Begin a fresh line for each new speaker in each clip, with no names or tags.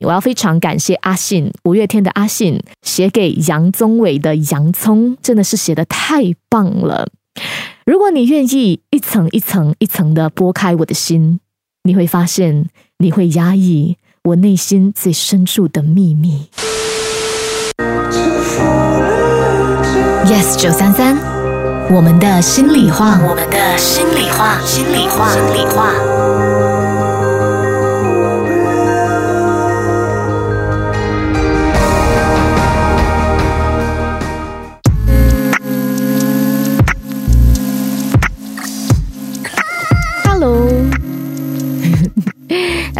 我要非常感谢阿信，五月天的阿信写给杨宗纬的《洋葱》，真的是写的太棒了。如果你愿意一层一层一层的剥开我的心。你会发现，你会压抑我内心最深处的秘密。Yes，九三三，我们的心里话，我们的心里话，心里话，心里话。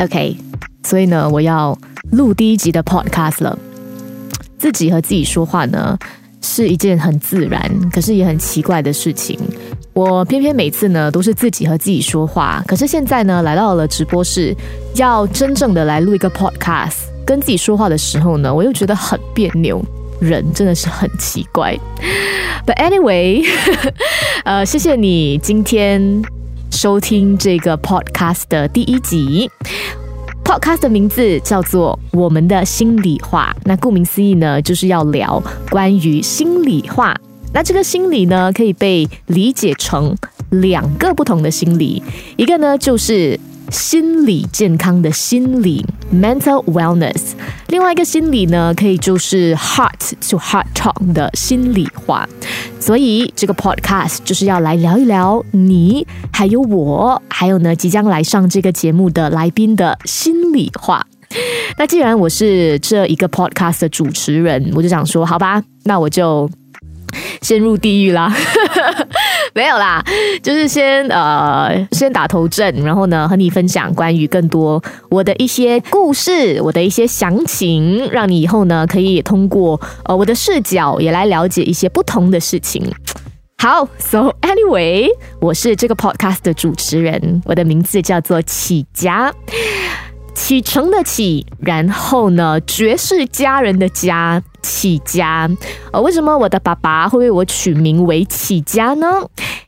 OK，所以呢，我要录第一集的 Podcast 了。自己和自己说话呢，是一件很自然，可是也很奇怪的事情。我偏偏每次呢，都是自己和自己说话，可是现在呢，来到了直播室，要真正的来录一个 Podcast，跟自己说话的时候呢，我又觉得很别扭。人真的是很奇怪。But anyway，呃，谢谢你今天。收听这个 podcast 的第一集，podcast 的名字叫做《我们的心里话》。那顾名思义呢，就是要聊关于心里话。那这个心理呢，可以被理解成两个不同的心理，一个呢就是。心理健康的心理 （mental wellness），另外一个心理呢，可以就是 heart to heart talk 的心里话。所以这个 podcast 就是要来聊一聊你，还有我，还有呢即将来上这个节目的来宾的心里话。那既然我是这一个 podcast 的主持人，我就想说，好吧，那我就。陷入地狱啦，没有啦，就是先呃先打头阵，然后呢和你分享关于更多我的一些故事，我的一些详情，让你以后呢可以通过呃我的视角也来了解一些不同的事情。好，So anyway，我是这个 podcast 的主持人，我的名字叫做启佳。启程的启，然后呢，绝世佳人的佳，起家。呃，为什么我的爸爸会为我取名为起家呢？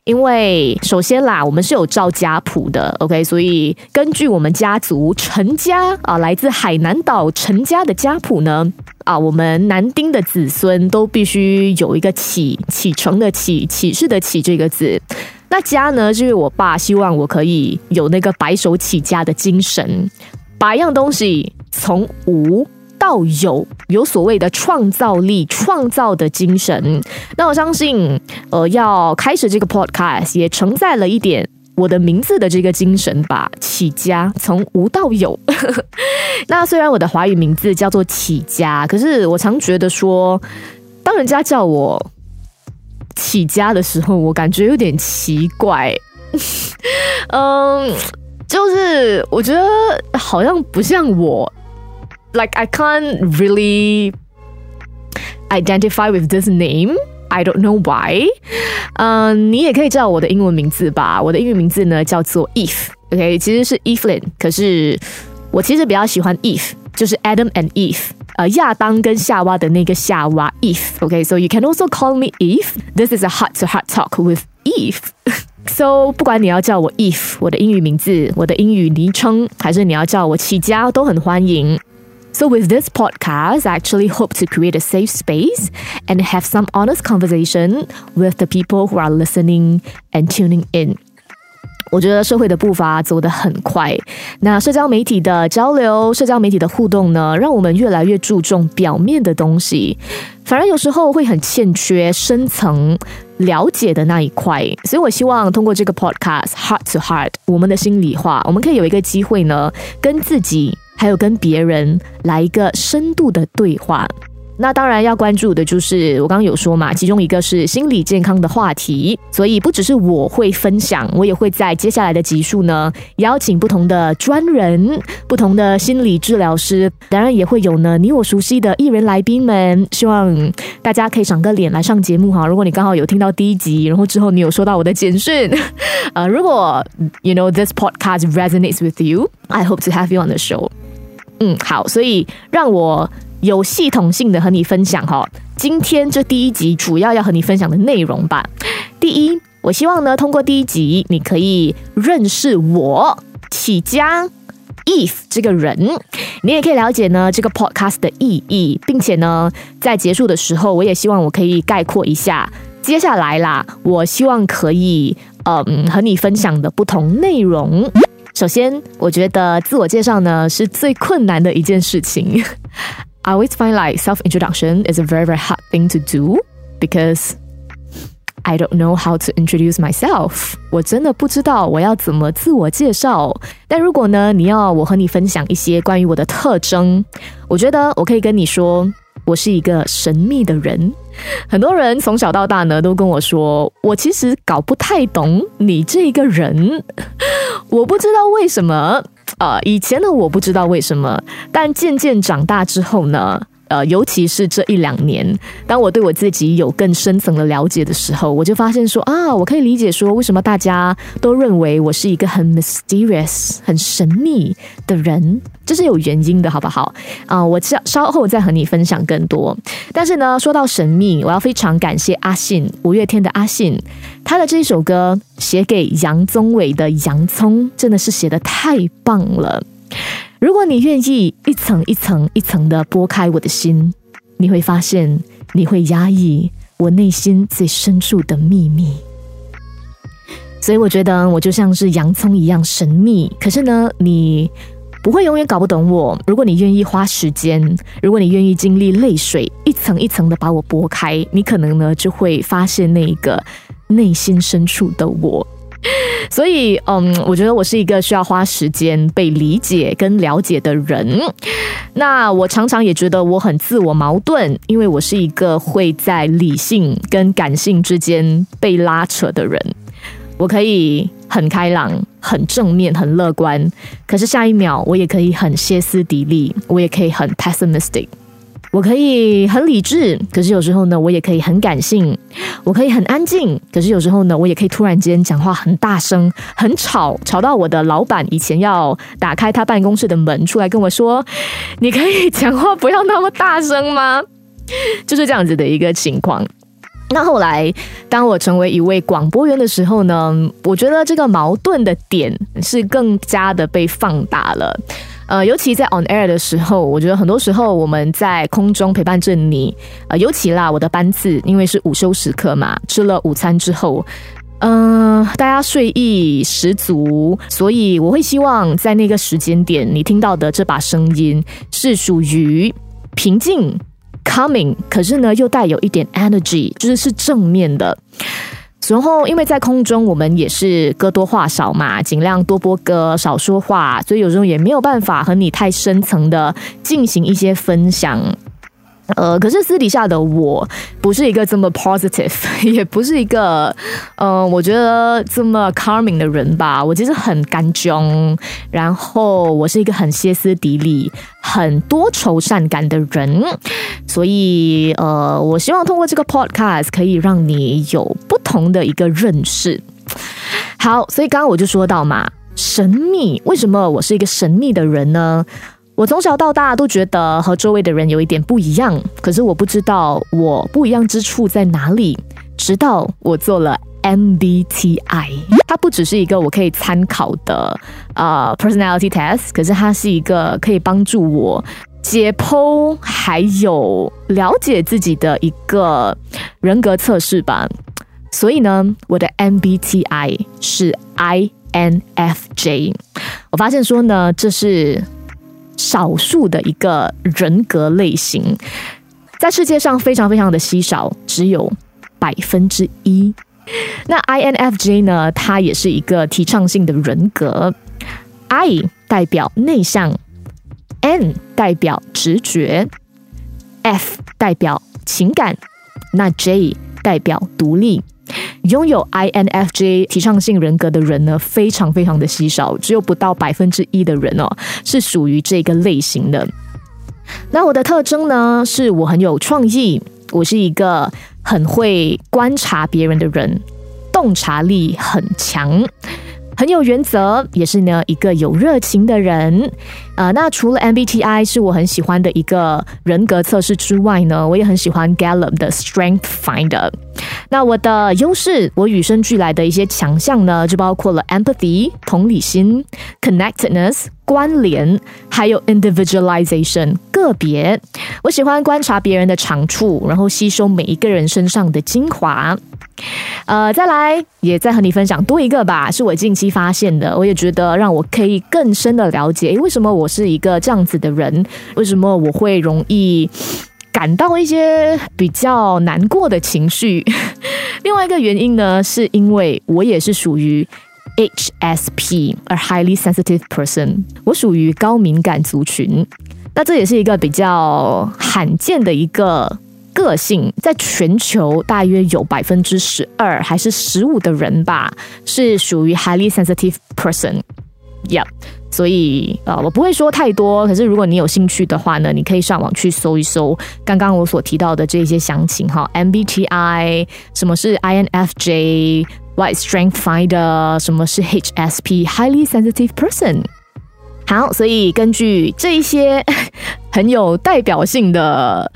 因为首先啦，我们是有照家谱的，OK，所以根据我们家族陈家啊，来自海南岛陈家的家谱呢，啊，我们男丁的子孙都必须有一个启，启程的启，启示的启这个字。那家呢，就是我爸希望我可以有那个白手起家的精神。把一样东西从无到有，有所谓的创造力、创造的精神。那我相信，呃，要开始这个 podcast 也承载了一点我的名字的这个精神吧。起家从无到有。那虽然我的华语名字叫做起家，可是我常觉得说，当人家叫我起家的时候，我感觉有点奇怪。嗯。就是我觉得好像不像我，like I can't really identify with this name. I don't know why. 嗯，你也可以叫我的英文名字吧。我的英文名字呢叫做 Eve。OK，其实是 Evelyn，可是我其实比较喜欢 Eve，就是 Adam and Eve，呃，亚当跟夏娃的那个夏娃 Eve。OK，so you can also call me Eve. This is a heart-to-heart talk with Eve. So，不管你要叫我 Eve，我的英语名字，我的英语昵称，还是你要叫我起家，都很欢迎。So, with this podcast, I actually hope to create a safe space and have some honest conversation with the people who are listening and tuning in. 我觉得社会的步伐走得很快，那社交媒体的交流、社交媒体的互动呢，让我们越来越注重表面的东西，反而有时候会很欠缺深层了解的那一块。所以我希望通过这个 podcast Heart to Heart，我们的心里话，我们可以有一个机会呢，跟自己还有跟别人来一个深度的对话。那当然要关注的就是我刚刚有说嘛，其中一个是心理健康的话题，所以不只是我会分享，我也会在接下来的集数呢邀请不同的专人、不同的心理治疗师，当然也会有呢你我熟悉的艺人来宾们，希望大家可以赏个脸来上节目哈。如果你刚好有听到第一集，然后之后你有收到我的简讯，呃，如果 you know this podcast resonates with you，I hope to have you on the show。嗯，好，所以让我。有系统性的和你分享哈，今天这第一集主要要和你分享的内容吧。第一，我希望呢，通过第一集，你可以认识我起家 Eve 这个人，你也可以了解呢这个 podcast 的意义，并且呢，在结束的时候，我也希望我可以概括一下接下来啦。我希望可以嗯和你分享的不同内容。首先，我觉得自我介绍呢是最困难的一件事情。I always find like self introduction is a very, very hard thing to do because I don't know how to introduce myself。我真的不知道我要怎么自我介绍。但如果呢，你要我和你分享一些关于我的特征，我觉得我可以跟你说，我是一个神秘的人。很多人从小到大呢，都跟我说，我其实搞不太懂你这个人。我不知道为什么。呃，以前呢我不知道为什么，但渐渐长大之后呢？呃，尤其是这一两年，当我对我自己有更深层的了解的时候，我就发现说啊，我可以理解说为什么大家都认为我是一个很 mysterious、很神秘的人，这是有原因的，好不好？啊，我稍稍后再和你分享更多。但是呢，说到神秘，我要非常感谢阿信，五月天的阿信，他的这一首歌写给杨宗纬的《洋葱》，真的是写的太棒了。如果你愿意一层一层一层的剥开我的心，你会发现你会压抑我内心最深处的秘密。所以我觉得我就像是洋葱一样神秘，可是呢，你不会永远搞不懂我。如果你愿意花时间，如果你愿意经历泪水，一层一层的把我剥开，你可能呢就会发现那个内心深处的我。所以，嗯，我觉得我是一个需要花时间被理解跟了解的人。那我常常也觉得我很自我矛盾，因为我是一个会在理性跟感性之间被拉扯的人。我可以很开朗、很正面、很乐观，可是下一秒我也可以很歇斯底里，我也可以很 pessimistic。我可以很理智，可是有时候呢，我也可以很感性；我可以很安静，可是有时候呢，我也可以突然间讲话很大声、很吵，吵到我的老板以前要打开他办公室的门出来跟我说：“你可以讲话不要那么大声吗？” 就是这样子的一个情况。那后来，当我成为一位广播员的时候呢，我觉得这个矛盾的点是更加的被放大了。呃，尤其在 on air 的时候，我觉得很多时候我们在空中陪伴着你。呃，尤其啦，我的班次因为是午休时刻嘛，吃了午餐之后，嗯，大家睡意十足，所以我会希望在那个时间点，你听到的这把声音是属于平静、coming，可是呢又带有一点 energy，就是是正面的。然后，因为在空中，我们也是歌多话少嘛，尽量多播歌，少说话，所以有时候也没有办法和你太深层的进行一些分享。呃，可是私底下的我不是一个这么 positive，也不是一个，呃，我觉得这么 calming 的人吧。我其实很干中，然后我是一个很歇斯底里、很多愁善感的人，所以呃，我希望通过这个 podcast 可以让你有不同的一个认识。好，所以刚刚我就说到嘛，神秘，为什么我是一个神秘的人呢？我从小到大都觉得和周围的人有一点不一样，可是我不知道我不一样之处在哪里。直到我做了 MBTI，它不只是一个我可以参考的呃 personality test，可是它是一个可以帮助我解剖还有了解自己的一个人格测试吧。所以呢，我的 MBTI 是 INFJ。我发现说呢，这是。少数的一个人格类型，在世界上非常非常的稀少，只有百分之一。那 INFJ 呢？它也是一个提倡性的人格。I 代表内向，N 代表直觉 F 代表情感，那 J 代表独立。拥有 INFJ 提倡性人格的人呢，非常非常的稀少，只有不到百分之一的人哦，是属于这个类型的。那我的特征呢，是我很有创意，我是一个很会观察别人的人，洞察力很强。很有原则，也是呢一个有热情的人。呃，那除了 MBTI 是我很喜欢的一个人格测试之外呢，我也很喜欢 Gallup 的 Strength Finder。那我的优势，我与生俱来的一些强项呢，就包括了 Empathy 同理心、Connectedness 关联，还有 Individualization 个别。我喜欢观察别人的长处，然后吸收每一个人身上的精华。呃，再来，也再和你分享多一个吧，是我近期发现的，我也觉得让我可以更深的了解，诶，为什么我是一个这样子的人？为什么我会容易感到一些比较难过的情绪？另外一个原因呢，是因为我也是属于 HSP，a highly sensitive person，我属于高敏感族群，那这也是一个比较罕见的一个。个性在全球大约有百分之十二还是十五的人吧，是属于 highly sensitive person，yeah，所以呃，我不会说太多。可是如果你有兴趣的话呢，你可以上网去搜一搜刚刚我所提到的这些详情哈，MBTI，什么是 INFJ，What Strength Finder，什么是 HSP，highly sensitive person。好，所以根据这一些 很有代表性的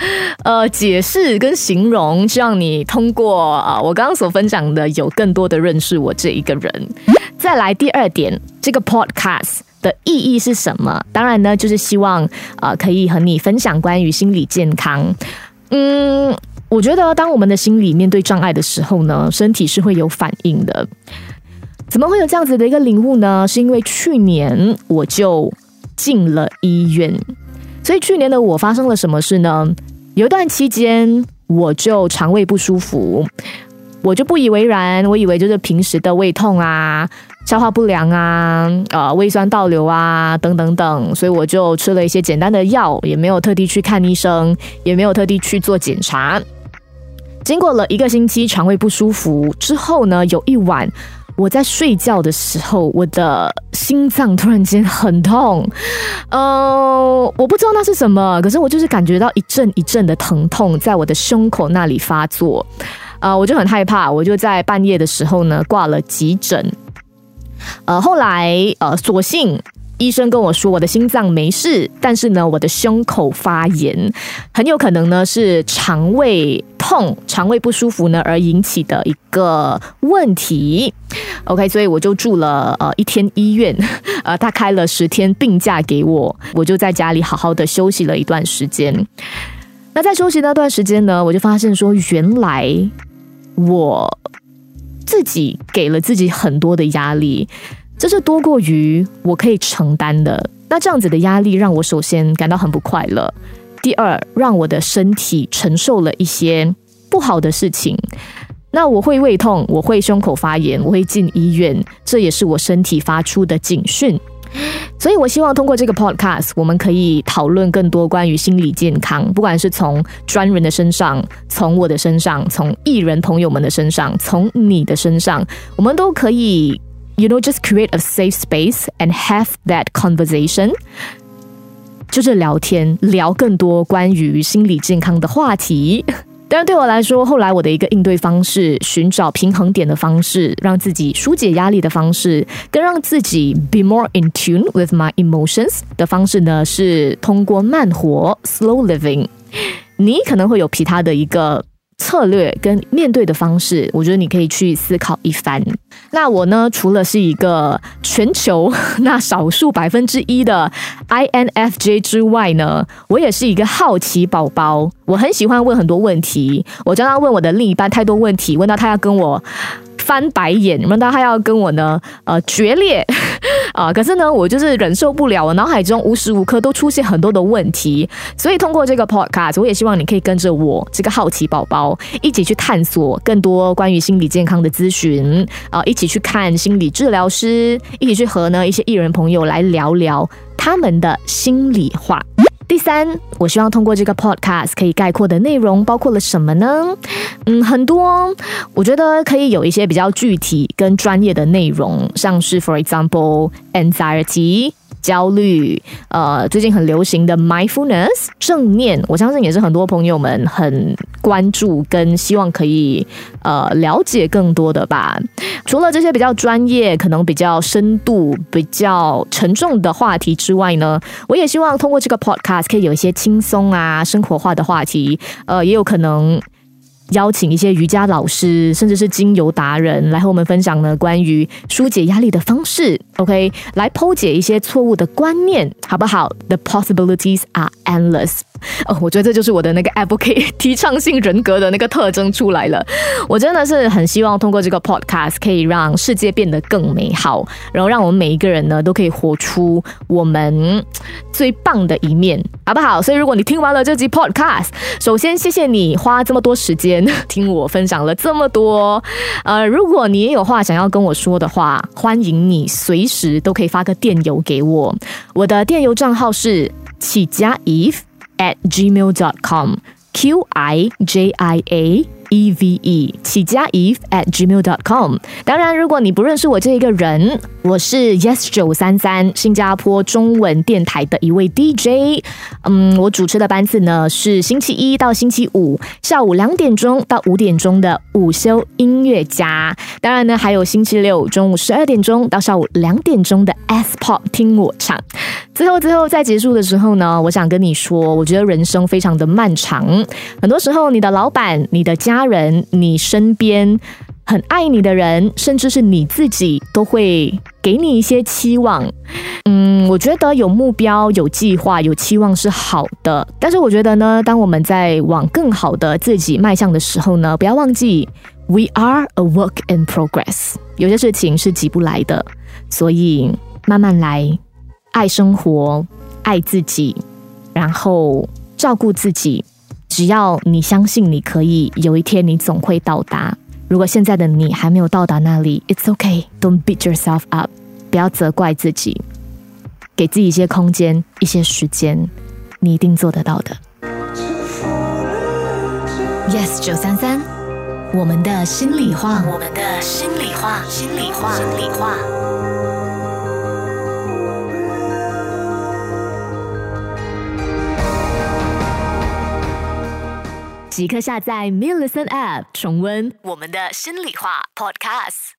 呃解释跟形容，希望你通过啊我刚刚所分享的，有更多的认识我这一个人。再来第二点，这个 podcast 的意义是什么？当然呢，就是希望啊可以和你分享关于心理健康。嗯，我觉得当我们的心理面对障碍的时候呢，身体是会有反应的。怎么会有这样子的一个领悟呢？是因为去年我就进了医院，所以去年的我发生了什么事呢？有一段期间我就肠胃不舒服，我就不以为然，我以为就是平时的胃痛啊、消化不良啊、呃胃酸倒流啊等等等，所以我就吃了一些简单的药，也没有特地去看医生，也没有特地去做检查。经过了一个星期肠胃不舒服之后呢，有一晚。我在睡觉的时候，我的心脏突然间很痛，呃，我不知道那是什么，可是我就是感觉到一阵一阵的疼痛在我的胸口那里发作，呃，我就很害怕，我就在半夜的时候呢挂了急诊，呃，后来呃，索性。医生跟我说，我的心脏没事，但是呢，我的胸口发炎，很有可能呢是肠胃痛、肠胃不舒服呢而引起的一个问题。OK，所以我就住了呃一天医院，呃，他开了十天病假给我，我就在家里好好的休息了一段时间。那在休息那段时间呢，我就发现说，原来我自己给了自己很多的压力。这是多过于我可以承担的，那这样子的压力让我首先感到很不快乐。第二，让我的身体承受了一些不好的事情。那我会胃痛，我会胸口发炎，我会进医院，这也是我身体发出的警讯。所以，我希望通过这个 podcast，我们可以讨论更多关于心理健康，不管是从专人的身上，从我的身上，从艺人朋友们的身上，从你的身上，我们都可以。You know, just create a safe space and have that conversation. 就是聊天，聊更多关于心理健康的话题。当然，对我来说，后来我的一个应对方式，寻找平衡点的方式，让自己疏解压力的方式，跟让自己 be more in tune with my emotions 的方式呢，是通过慢活 （slow living）。你可能会有其他的一个。策略跟面对的方式，我觉得你可以去思考一番。那我呢，除了是一个全球那少数百分之一的 INFJ 之外呢，我也是一个好奇宝宝。我很喜欢问很多问题，我常常问我的另一半太多问题，问到他要跟我。翻白眼，问到他要跟我呢，呃，决裂啊！可是呢，我就是忍受不了，我脑海中无时无刻都出现很多的问题。所以通过这个 podcast，我也希望你可以跟着我这个好奇宝宝一起去探索更多关于心理健康的咨询啊，一起去看心理治疗师，一起去和呢一些艺人朋友来聊聊他们的心里话。第三，我希望通过这个 podcast 可以概括的内容包括了什么呢？嗯，很多，我觉得可以有一些比较具体跟专业的内容，像是 for example anxiety。焦虑，呃，最近很流行的 mindfulness 正念，我相信也是很多朋友们很关注跟希望可以呃了解更多的吧。除了这些比较专业、可能比较深度、比较沉重的话题之外呢，我也希望通过这个 podcast 可以有一些轻松啊、生活化的话题，呃，也有可能。邀请一些瑜伽老师，甚至是精油达人来和我们分享呢关于疏解压力的方式。OK，来剖解一些错误的观念，好不好？The possibilities are endless。哦，我觉得这就是我的那个 advocate 提倡性人格的那个特征出来了。我真的是很希望通过这个 podcast 可以让世界变得更美好，然后让我们每一个人呢都可以活出我们最棒的一面，好不好？所以如果你听完了这集 podcast，首先谢谢你花这么多时间 听我分享了这么多。呃，如果你也有话想要跟我说的话，欢迎你随时都可以发个电邮给我，我的电邮账号是起家 if。at gmail.com q i j i a e v e 起家 eve at gmail.com。当然，如果你不认识我这一个人，我是 yes 九三三新加坡中文电台的一位 DJ。嗯，我主持的班次呢是星期一到星期五下午两点钟到五点钟的午休音乐家。当然呢，还有星期六中午十二点钟到下午两点钟的 S Pop 听我唱。最后，最后在结束的时候呢，我想跟你说，我觉得人生非常的漫长，很多时候你的老板、你的家人、你身边很爱你的人，甚至是你自己，都会给你一些期望。嗯，我觉得有目标、有计划、有期望是好的，但是我觉得呢，当我们在往更好的自己迈向的时候呢，不要忘记，we are a work in progress，有些事情是急不来的，所以慢慢来。爱生活，爱自己，然后照顾自己。只要你相信你可以，有一天你总会到达。如果现在的你还没有到达那里，It's okay, don't beat yourself up，不要责怪自己，给自己一些空间，一些时间，你一定做得到的。Yes，九三三，我们的心里话，我们的心里话，心里话，心里话。即刻下载 m i l l i c e n App，重温我们的心里话 Podcast。